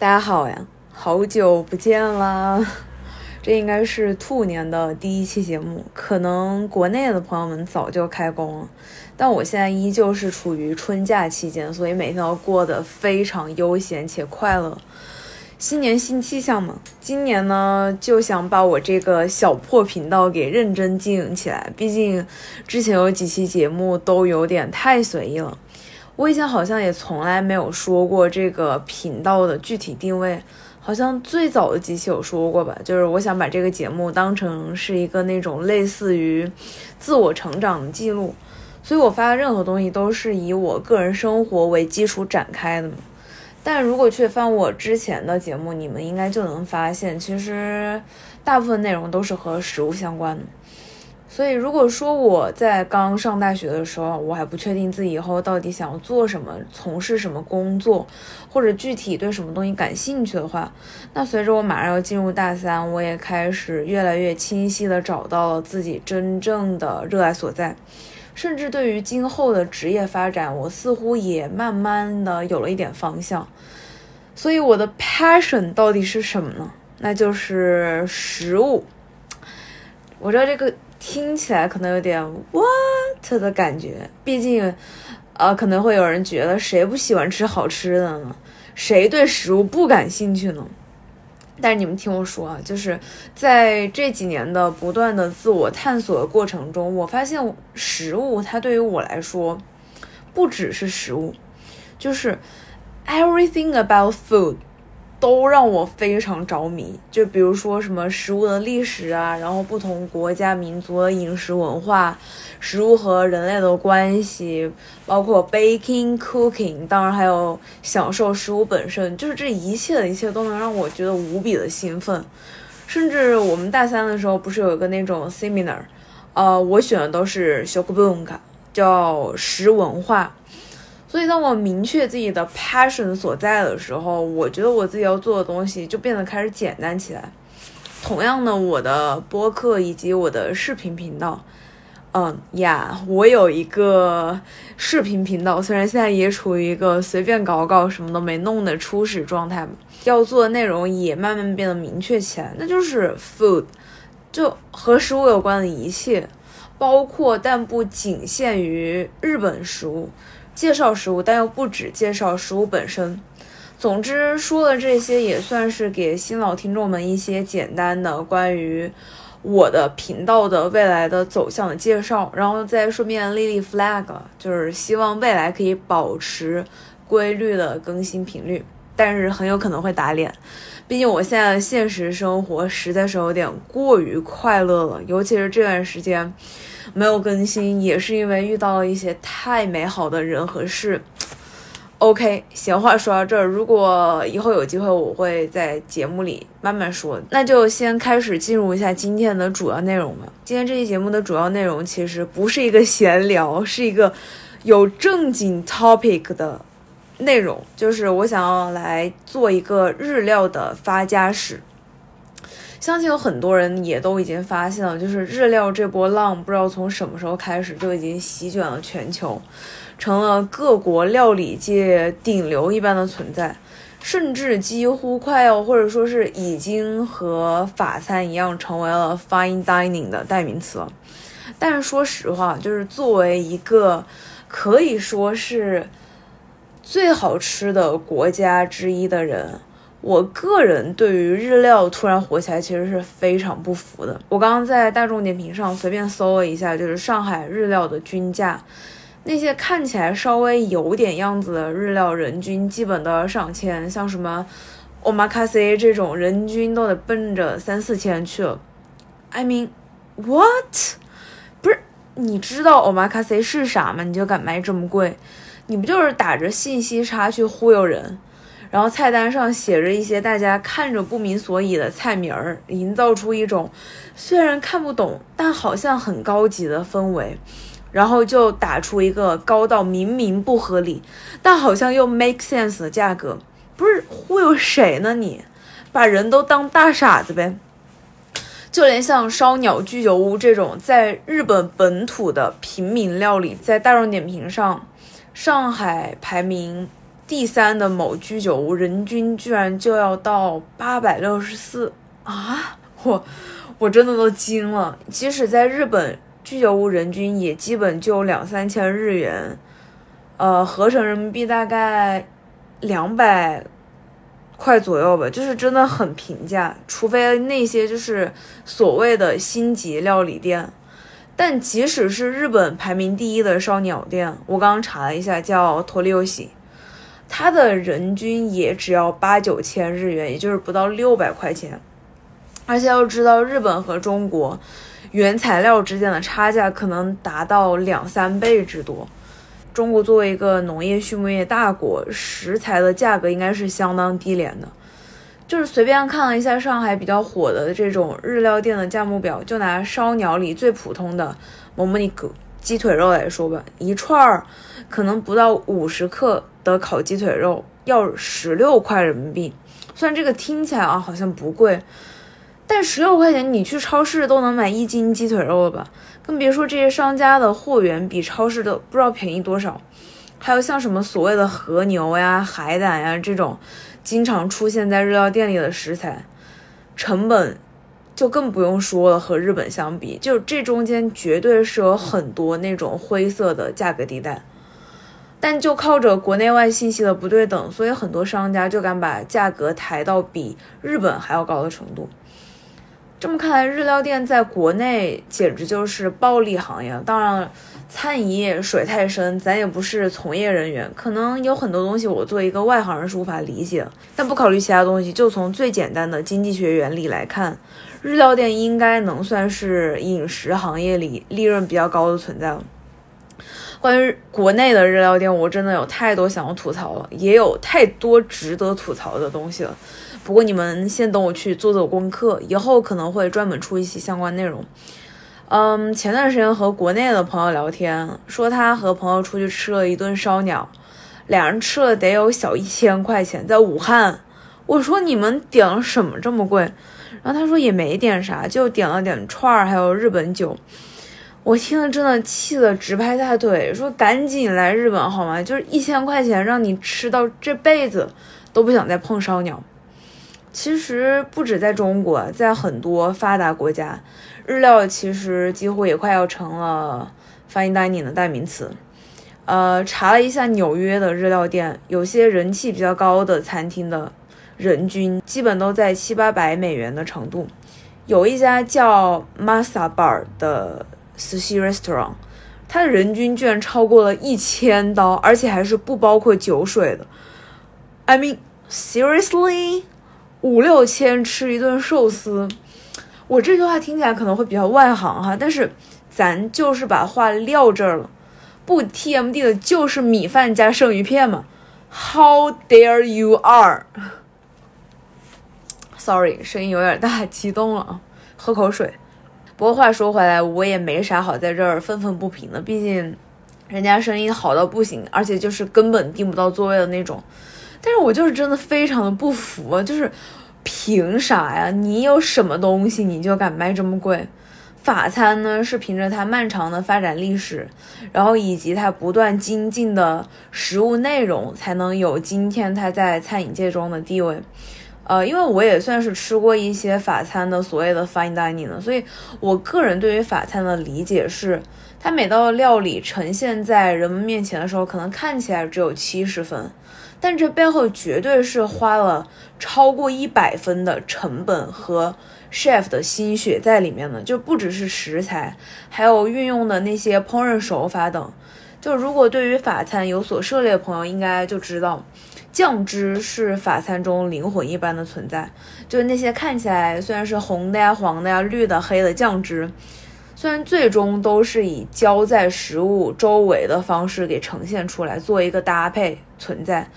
大家好呀，好久不见啦！这应该是兔年的第一期节目，可能国内的朋友们早就开工了，但我现在依旧是处于春假期间，所以每天都过得非常悠闲且快乐。新年新气象嘛，今年呢就想把我这个小破频道给认真经营起来，毕竟之前有几期节目都有点太随意了。我以前好像也从来没有说过这个频道的具体定位，好像最早的几期有说过吧，就是我想把这个节目当成是一个那种类似于自我成长的记录，所以我发的任何东西都是以我个人生活为基础展开的嘛。但如果去翻我之前的节目，你们应该就能发现，其实大部分内容都是和食物相关的。所以，如果说我在刚上大学的时候，我还不确定自己以后到底想要做什么，从事什么工作，或者具体对什么东西感兴趣的话，那随着我马上要进入大三，我也开始越来越清晰的找到了自己真正的热爱所在，甚至对于今后的职业发展，我似乎也慢慢的有了一点方向。所以，我的 passion 到底是什么呢？那就是食物。我知道这个。听起来可能有点 what 的感觉，毕竟，呃，可能会有人觉得谁不喜欢吃好吃的呢？谁对食物不感兴趣呢？但是你们听我说啊，就是在这几年的不断的自我探索的过程中，我发现食物它对于我来说，不只是食物，就是 everything about food。都让我非常着迷，就比如说什么食物的历史啊，然后不同国家民族的饮食文化，食物和人类的关系，包括 baking cooking，当然还有享受食物本身，就是这一切的一切都能让我觉得无比的兴奋。甚至我们大三的时候不是有一个那种 seminar，呃，我选的都是 s h o k b u n k 叫食文化。所以，当我明确自己的 passion 所在的时候，我觉得我自己要做的东西就变得开始简单起来。同样的，我的播客以及我的视频频道，嗯呀，我有一个视频频道，虽然现在也处于一个随便搞搞、什么都没弄的初始状态，要做的内容也慢慢变得明确起来，那就是 food，就和食物有关的一切，包括但不仅限于日本食物。介绍食物，但又不止介绍食物本身。总之，说了这些也算是给新老听众们一些简单的关于我的频道的未来的走向的介绍，然后再顺便立立 flag，就是希望未来可以保持规律的更新频率。但是很有可能会打脸，毕竟我现在的现实生活实在是有点过于快乐了，尤其是这段时间。没有更新也是因为遇到了一些太美好的人和事。OK，闲话说到这儿，如果以后有机会，我会在节目里慢慢说。那就先开始进入一下今天的主要内容吧。今天这期节目的主要内容其实不是一个闲聊，是一个有正经 topic 的内容，就是我想要来做一个日料的发家史。相信有很多人也都已经发现了，就是日料这波浪，不知道从什么时候开始就已经席卷了全球，成了各国料理界顶流一般的存在，甚至几乎快要或者说是已经和法餐一样，成为了 fine dining 的代名词了。但是说实话，就是作为一个可以说是最好吃的国家之一的人。我个人对于日料突然火起来，其实是非常不服的。我刚刚在大众点评上随便搜了一下，就是上海日料的均价，那些看起来稍微有点样子的日料，人均基本都要上千，像什么 omakase 这种，人均都得奔着三四千去了。I mean what？不是，你知道 omakase 是啥吗？你就敢卖这么贵？你不就是打着信息差去忽悠人？然后菜单上写着一些大家看着不明所以的菜名儿，营造出一种虽然看不懂，但好像很高级的氛围。然后就打出一个高到明明不合理，但好像又 make sense 的价格，不是忽悠谁呢？你把人都当大傻子呗？就连像烧鸟居酒屋这种在日本本土的平民料理，在大众点评上，上海排名。第三的某居酒屋人均居然就要到八百六十四啊！我我真的都惊了。即使在日本，居酒屋人均也基本就两三千日元，呃，合成人民币大概两百块左右吧，就是真的很平价。除非那些就是所谓的星级料理店，但即使是日本排名第一的烧鸟店，我刚刚查了一下，叫托利欧喜。它的人均也只要八九千日元，也就是不到六百块钱。而且要知道，日本和中国原材料之间的差价可能达到两三倍之多。中国作为一个农业畜牧业大国，食材的价格应该是相当低廉的。就是随便看了一下上海比较火的这种日料店的价目表，就拿烧鸟里最普通的某某尼格鸡腿肉来说吧，一串儿可能不到五十克。的烤鸡腿肉要十六块人民币，虽然这个听起来啊好像不贵，但十六块钱你去超市都能买一斤鸡腿肉了吧？更别说这些商家的货源比超市的不知道便宜多少。还有像什么所谓的和牛呀、海胆呀这种经常出现在日料店里的食材，成本就更不用说了。和日本相比，就这中间绝对是有很多那种灰色的价格地带。但就靠着国内外信息的不对等，所以很多商家就敢把价格抬到比日本还要高的程度。这么看来，日料店在国内简直就是暴利行业。当然，餐饮业水太深，咱也不是从业人员，可能有很多东西我作为一个外行人是无法理解。但不考虑其他东西，就从最简单的经济学原理来看，日料店应该能算是饮食行业里利润比较高的存在了。关于国内的日料店，我真的有太多想要吐槽了，也有太多值得吐槽的东西了。不过你们先等我去做做功课，以后可能会专门出一期相关内容。嗯，前段时间和国内的朋友聊天，说他和朋友出去吃了一顿烧鸟，两人吃了得有小一千块钱，在武汉。我说你们点了什么这么贵？然后他说也没点啥，就点了点串儿，还有日本酒。我听了真的气得直拍大腿，说赶紧来日本好吗？就是一千块钱让你吃到这辈子都不想再碰烧鸟。其实不止在中国，在很多发达国家，日料其实几乎也快要成了 fine dining 的代名词。呃，查了一下纽约的日料店，有些人气比较高的餐厅的人均基本都在七八百美元的程度。有一家叫 Masa Bar 的。寿司 restaurant，它的人均居然超过了一千刀，而且还是不包括酒水的。I mean seriously，五六千吃一顿寿司，我这句话听起来可能会比较外行哈，但是咱就是把话撂这儿了，不 TMD 的就是米饭加生鱼片嘛。How dare you are？Sorry，声音有点大，激动了啊，喝口水。不过话说回来，我也没啥好在这儿愤愤不平的，毕竟人家生意好到不行，而且就是根本订不到座位的那种。但是我就是真的非常的不服，就是凭啥呀？你有什么东西你就敢卖这么贵？法餐呢是凭着它漫长的发展历史，然后以及它不断精进的食物内容，才能有今天它在餐饮界中的地位。呃，因为我也算是吃过一些法餐的所谓的 fine dining 的，所以我个人对于法餐的理解是，它每道料理呈现在人们面前的时候，可能看起来只有七十分，但这背后绝对是花了超过一百分的成本和 chef 的心血在里面的，就不只是食材，还有运用的那些烹饪手法等。就如果对于法餐有所涉猎的朋友，应该就知道。酱汁是法餐中灵魂一般的存在，就是那些看起来虽然是红的呀、黄的呀、绿的、黑的酱汁，虽然最终都是以浇在食物周围的方式给呈现出来，做一个搭配存在，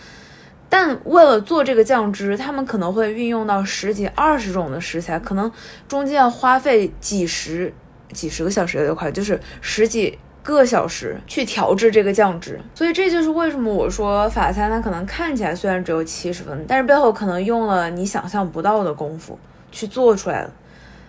但为了做这个酱汁，他们可能会运用到十几、二十种的食材，可能中间要花费几十、几十个小时有点快，就是十几。个小时去调制这个酱汁，所以这就是为什么我说法餐它可能看起来虽然只有七十分，但是背后可能用了你想象不到的功夫去做出来了。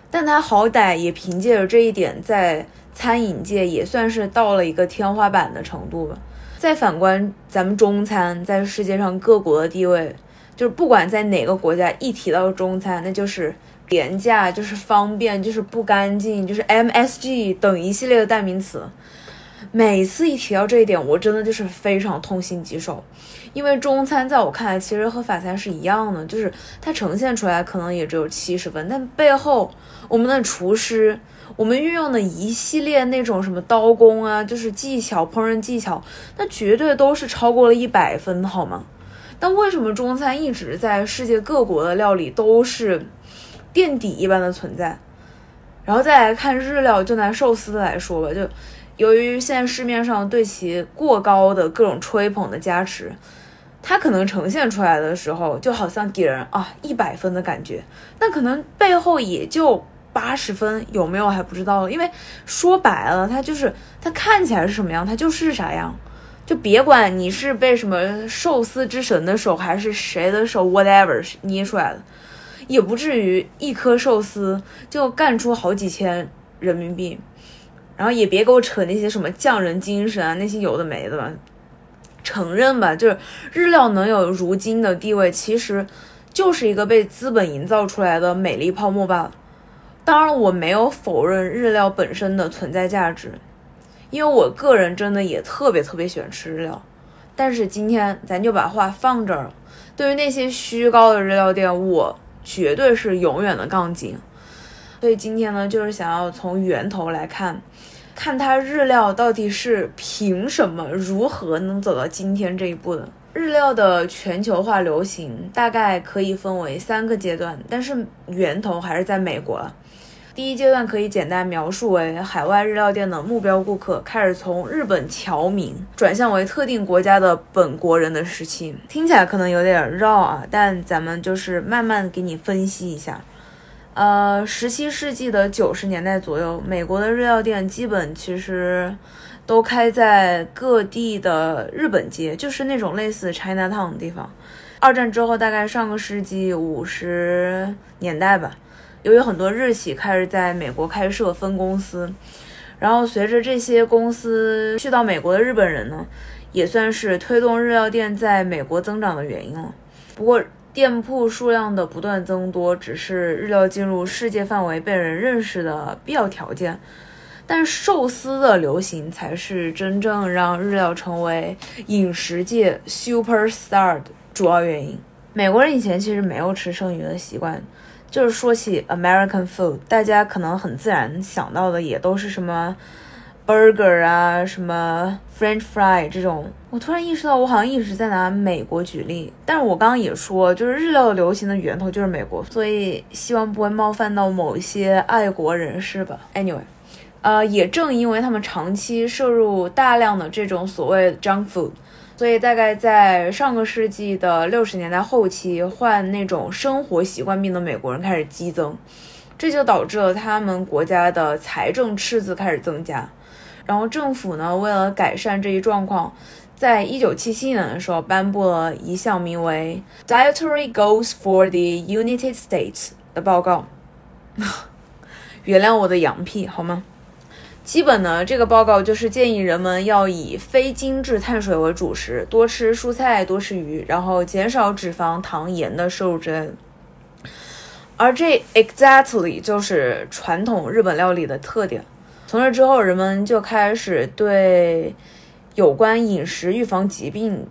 但它好歹也凭借着这一点，在餐饮界也算是到了一个天花板的程度吧。再反观咱们中餐在世界上各国的地位，就是不管在哪个国家一提到中餐，那就是廉价，就是方便，就是不干净，就是 MSG 等一系列的代名词。每次一提到这一点，我真的就是非常痛心疾首，因为中餐在我看来其实和法餐是一样的，就是它呈现出来可能也只有七十分，但背后我们的厨师，我们运用的一系列那种什么刀工啊，就是技巧、烹饪技巧，那绝对都是超过了一百分，好吗？但为什么中餐一直在世界各国的料理都是垫底一般的存在？然后再来看日料，就拿寿司来说吧，就。由于现在市面上对其过高的各种吹捧的加持，它可能呈现出来的时候，就好像给人啊一百分的感觉，那可能背后也就八十分，有没有还不知道。因为说白了，它就是它看起来是什么样，它就是啥样。就别管你是被什么寿司之神的手，还是谁的手，whatever 捏出来的，也不至于一颗寿司就干出好几千人民币。然后也别给我扯那些什么匠人精神啊，那些有的没的吧。承认吧，就是日料能有如今的地位，其实就是一个被资本营造出来的美丽泡沫罢了。当然，我没有否认日料本身的存在价值，因为我个人真的也特别特别喜欢吃日料。但是今天咱就把话放这儿了。对于那些虚高的日料店，我绝对是永远的杠精。所以今天呢，就是想要从源头来看，看它日料到底是凭什么、如何能走到今天这一步的。日料的全球化流行大概可以分为三个阶段，但是源头还是在美国。第一阶段可以简单描述为海外日料店的目标顾客开始从日本侨民转向为特定国家的本国人的时期。听起来可能有点绕啊，但咱们就是慢慢给你分析一下。呃，十七世纪的九十年代左右，美国的日料店基本其实都开在各地的日本街，就是那种类似 China Town 的地方。二战之后，大概上个世纪五十年代吧，由于很多日企开始在美国开设分公司，然后随着这些公司去到美国的日本人呢，也算是推动日料店在美国增长的原因了。不过，店铺数量的不断增多，只是日料进入世界范围被人认识的必要条件。但寿司的流行才是真正让日料成为饮食界 super star 的主要原因。美国人以前其实没有吃剩余的习惯，就是说起 American food，大家可能很自然想到的也都是什么。Burger 啊，什么 French fry 这种，我突然意识到，我好像一直在拿美国举例。但是我刚刚也说，就是日料流行的源头就是美国，所以希望不会冒犯到某一些爱国人士吧。Anyway，呃，也正因为他们长期摄入大量的这种所谓 junk food，所以大概在上个世纪的六十年代后期，患那种生活习惯病的美国人开始激增，这就导致了他们国家的财政赤字开始增加。然后政府呢，为了改善这一状况，在一九七七年的时候颁布了一项名为《Dietary Goals for the United States》的报告。原谅我的洋屁好吗？基本呢，这个报告就是建议人们要以非精致碳水为主食，多吃蔬菜，多吃鱼，然后减少脂肪、糖、盐的摄入之类的。而这 exactly 就是传统日本料理的特点。从这之后，人们就开始对有关饮食预防疾病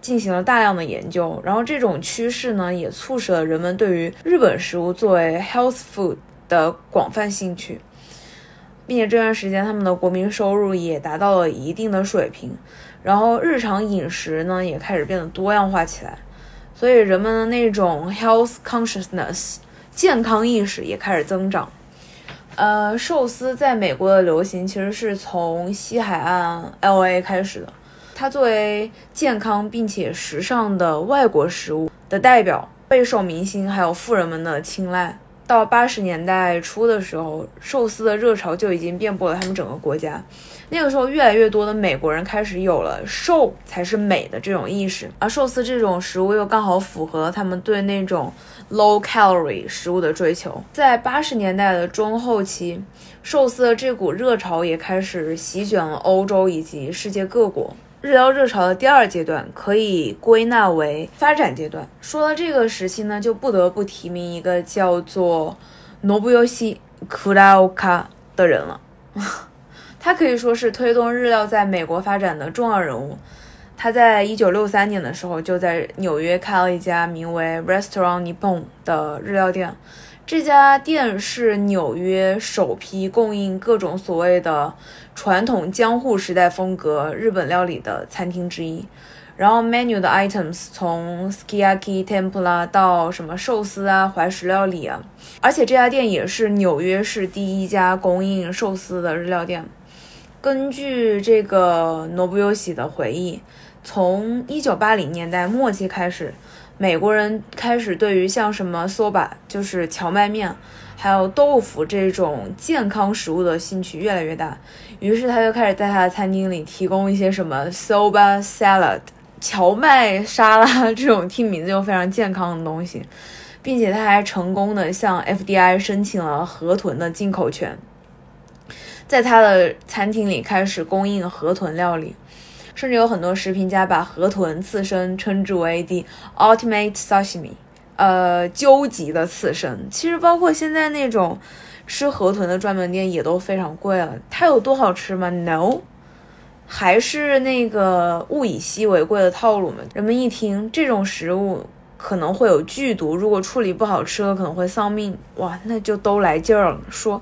进行了大量的研究，然后这种趋势呢，也促使了人们对于日本食物作为 health food 的广泛兴趣，并且这段时间他们的国民收入也达到了一定的水平，然后日常饮食呢也开始变得多样化起来，所以人们的那种 health consciousness 健康意识也开始增长。呃，寿司在美国的流行其实是从西海岸 L A 开始的。它作为健康并且时尚的外国食物的代表，备受明星还有富人们的青睐。到八十年代初的时候，寿司的热潮就已经遍布了他们整个国家。那个时候，越来越多的美国人开始有了瘦才是美的这种意识，而寿司这种食物又刚好符合了他们对那种 low calorie 食物的追求。在八十年代的中后期，寿司的这股热潮也开始席卷了欧洲以及世界各国。日料热潮的第二阶段可以归纳为发展阶段。说到这个时期呢，就不得不提名一个叫做 Nobuyoshi Kuraoka 的人了。他可以说是推动日料在美国发展的重要人物。他在一九六三年的时候就在纽约开了一家名为 Restaurant Nippon 的日料店。这家店是纽约首批供应各种所谓的传统江户时代风格日本料理的餐厅之一。然后 menu 的 items 从 skiaki tempura 到什么寿司啊、怀石料理啊，而且这家店也是纽约市第一家供应寿司的日料店。根据这个 Nobuyoshi 的回忆，从1980年代末期开始。美国人开始对于像什么 soba 就是荞麦面，还有豆腐这种健康食物的兴趣越来越大，于是他就开始在他的餐厅里提供一些什么 soba salad 荞麦沙拉这种听名字就非常健康的东西，并且他还成功的向 FDI 申请了河豚的进口权，在他的餐厅里开始供应河豚料理。甚至有很多食评家把河豚刺身称之为 the ultimate sashimi，呃，究极的刺身。其实包括现在那种吃河豚的专门店也都非常贵了。它有多好吃吗？No，还是那个物以稀为贵的套路嘛。人们一听这种食物可能会有剧毒，如果处理不好吃了可能会丧命，哇，那就都来劲儿了，说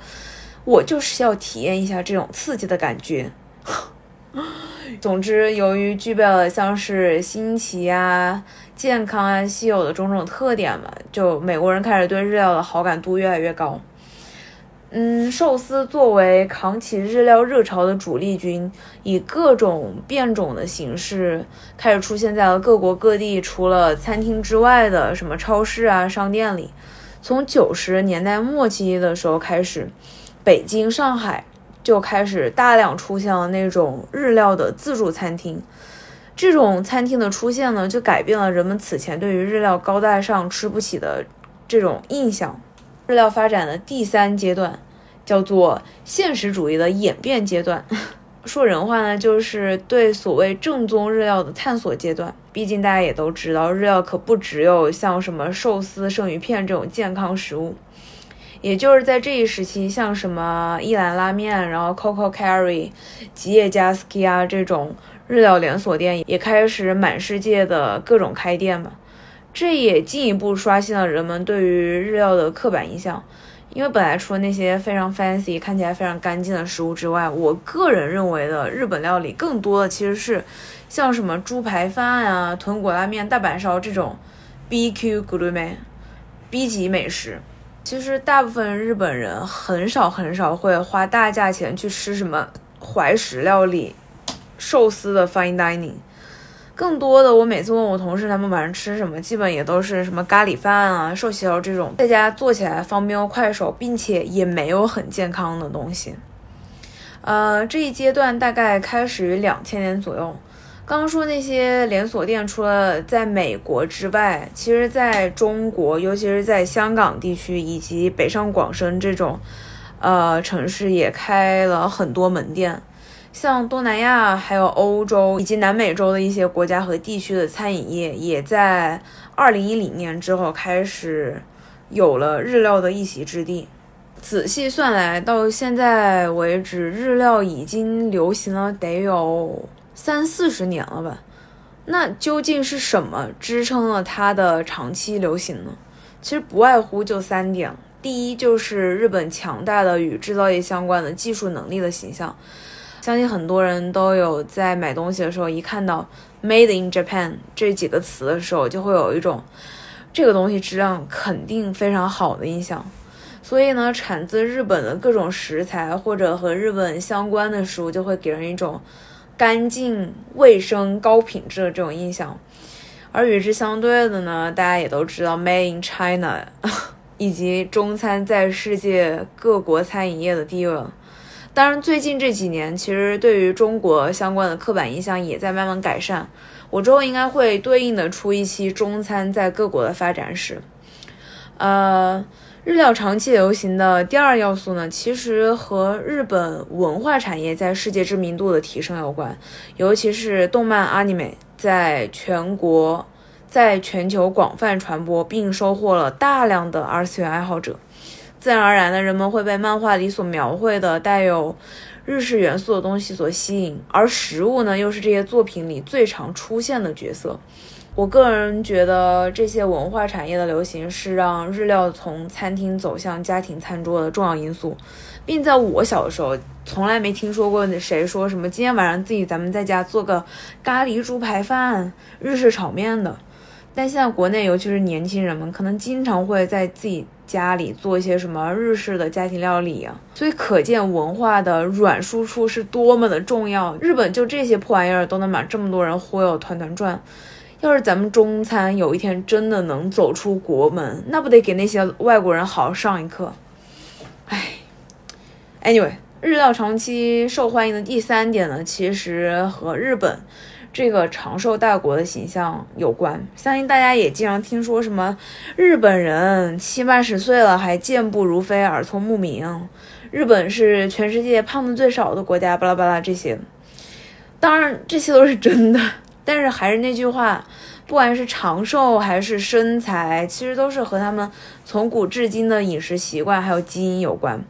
我就是要体验一下这种刺激的感觉。总之，由于具备了像是新奇啊、健康啊、稀有的种种特点嘛，就美国人开始对日料的好感度越来越高。嗯，寿司作为扛起日料热潮的主力军，以各种变种的形式开始出现在了各国各地，除了餐厅之外的什么超市啊、商店里。从九十年代末期的时候开始，北京、上海。就开始大量出现了那种日料的自助餐厅，这种餐厅的出现呢，就改变了人们此前对于日料高大上、吃不起的这种印象。日料发展的第三阶段叫做现实主义的演变阶段，说人话呢，就是对所谓正宗日料的探索阶段。毕竟大家也都知道，日料可不只有像什么寿司、生鱼片这种健康食物。也就是在这一时期，像什么一兰拉面，然后 Coco Carry、吉野家 Ski 啊这种日料连锁店也开始满世界的各种开店嘛。这也进一步刷新了人们对于日料的刻板印象。因为本来除了那些非常 fancy、看起来非常干净的食物之外，我个人认为的日本料理更多的其实是像什么猪排饭啊、豚骨拉面、大阪烧这种 B Q gourmet、B 级美食。其实大部分日本人很少很少会花大价钱去吃什么怀石料理、寿司的 fine dining。更多的，我每次问我同事他们晚上吃什么，基本也都是什么咖喱饭啊、寿喜烧这种在家做起来方便又快手，并且也没有很健康的东西。呃，这一阶段大概开始于两千年左右。刚刚说那些连锁店，除了在美国之外，其实在中国，尤其是在香港地区以及北上广深这种，呃城市也开了很多门店。像东南亚、还有欧洲以及南美洲的一些国家和地区的餐饮业，也在二零一零年之后开始有了日料的一席之地。仔细算来，到现在为止，日料已经流行了得有。三四十年了吧？那究竟是什么支撑了它的长期流行呢？其实不外乎就三点：第一，就是日本强大的与制造业相关的技术能力的形象。相信很多人都有在买东西的时候，一看到 “Made in Japan” 这几个词的时候，就会有一种这个东西质量肯定非常好的印象。所以呢，产自日本的各种食材或者和日本相关的食物，就会给人一种。干净、卫生、高品质的这种印象，而与之相对的呢，大家也都知道，Made in China，以及中餐在世界各国餐饮业的地位。当然，最近这几年，其实对于中国相关的刻板印象也在慢慢改善。我之后应该会对应的出一期中餐在各国的发展史。呃，日料长期流行的第二要素呢，其实和日本文化产业在世界知名度的提升有关，尤其是动漫 anime 在全国、在全球广泛传播，并收获了大量的二次元爱好者。自然而然的，人们会被漫画里所描绘的带有日式元素的东西所吸引，而食物呢，又是这些作品里最常出现的角色。我个人觉得，这些文化产业的流行是让日料从餐厅走向家庭餐桌的重要因素，并在我小的时候，从来没听说过谁说什么今天晚上自己咱们在家做个咖喱猪排饭、日式炒面的。但现在国内，尤其是年轻人们，可能经常会在自己家里做一些什么日式的家庭料理啊，所以可见文化的软输出是多么的重要。日本就这些破玩意儿都能把这么多人忽悠团团转。要是咱们中餐有一天真的能走出国门，那不得给那些外国人好好上一课？哎，anyway，日料长期受欢迎的第三点呢，其实和日本这个长寿大国的形象有关。相信大家也经常听说什么日本人七八十岁了还健步如飞、耳聪目明，日本是全世界胖的最少的国家，巴拉巴拉这些。当然，这些都是真的。但是还是那句话，不管是长寿还是身材，其实都是和他们从古至今的饮食习惯还有基因有关。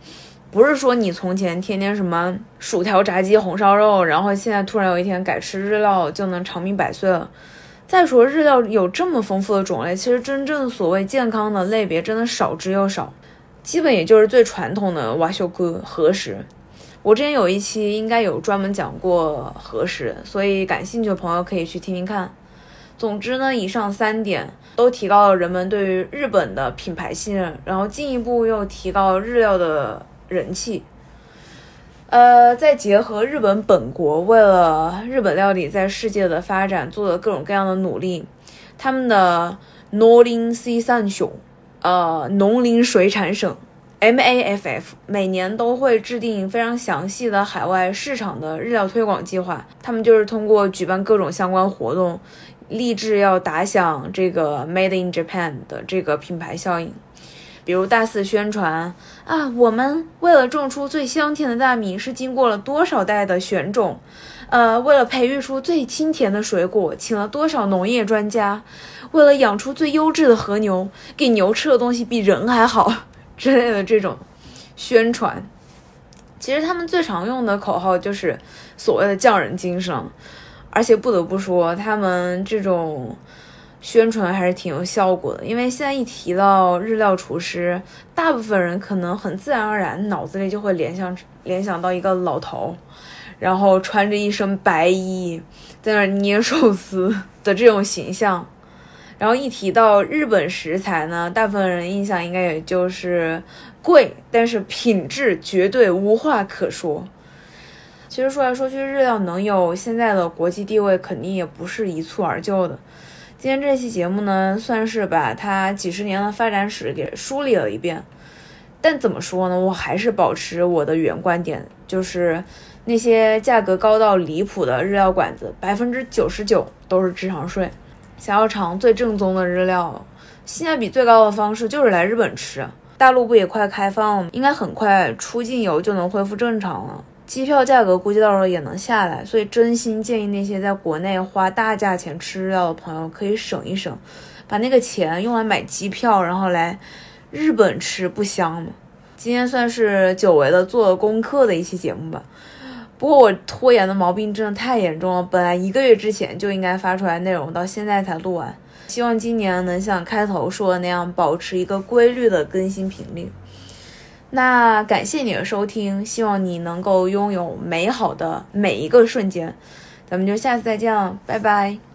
不是说你从前天天什么薯条、炸鸡、红烧肉，然后现在突然有一天改吃日料就能长命百岁了。再说日料有这么丰富的种类，其实真正所谓健康的类别真的少之又少，基本也就是最传统的瓦修哥和食。我之前有一期应该有专门讲过和食，所以感兴趣的朋友可以去听听看。总之呢，以上三点都提高了人们对于日本的品牌信任，然后进一步又提高日料的人气。呃，再结合日本本国为了日本料理在世界的发展做的各种各样的努力，他们的农林水产省，呃，农林水产省。MAFF 每年都会制定非常详细的海外市场的日料推广计划，他们就是通过举办各种相关活动，立志要打响这个 Made in Japan 的这个品牌效应。比如大肆宣传啊，我们为了种出最香甜的大米是经过了多少代的选种，呃，为了培育出最清甜的水果，请了多少农业专家，为了养出最优质的和牛，给牛吃的东西比人还好。之类的这种宣传，其实他们最常用的口号就是所谓的匠人精神，而且不得不说，他们这种宣传还是挺有效果的。因为现在一提到日料厨师，大部分人可能很自然而然脑子里就会联想联想到一个老头，然后穿着一身白衣在那捏寿司的这种形象。然后一提到日本食材呢，大部分人印象应该也就是贵，但是品质绝对无话可说。其实说来说去，日料能有现在的国际地位，肯定也不是一蹴而就的。今天这期节目呢，算是把它几十年的发展史给梳理了一遍。但怎么说呢，我还是保持我的原观点，就是那些价格高到离谱的日料馆子，百分之九十九都是智商税。想要尝最正宗的日料，性价比最高的方式就是来日本吃。大陆不也快开放了吗？应该很快出境游就能恢复正常了，机票价格估计到时候也能下来。所以真心建议那些在国内花大价钱吃日料的朋友可以省一省，把那个钱用来买机票，然后来日本吃，不香吗？今天算是久违的做功课的一期节目吧。不过我拖延的毛病真的太严重了，本来一个月之前就应该发出来内容，到现在才录完。希望今年能像开头说的那样，保持一个规律的更新频率。那感谢你的收听，希望你能够拥有美好的每一个瞬间。咱们就下次再见了，拜拜。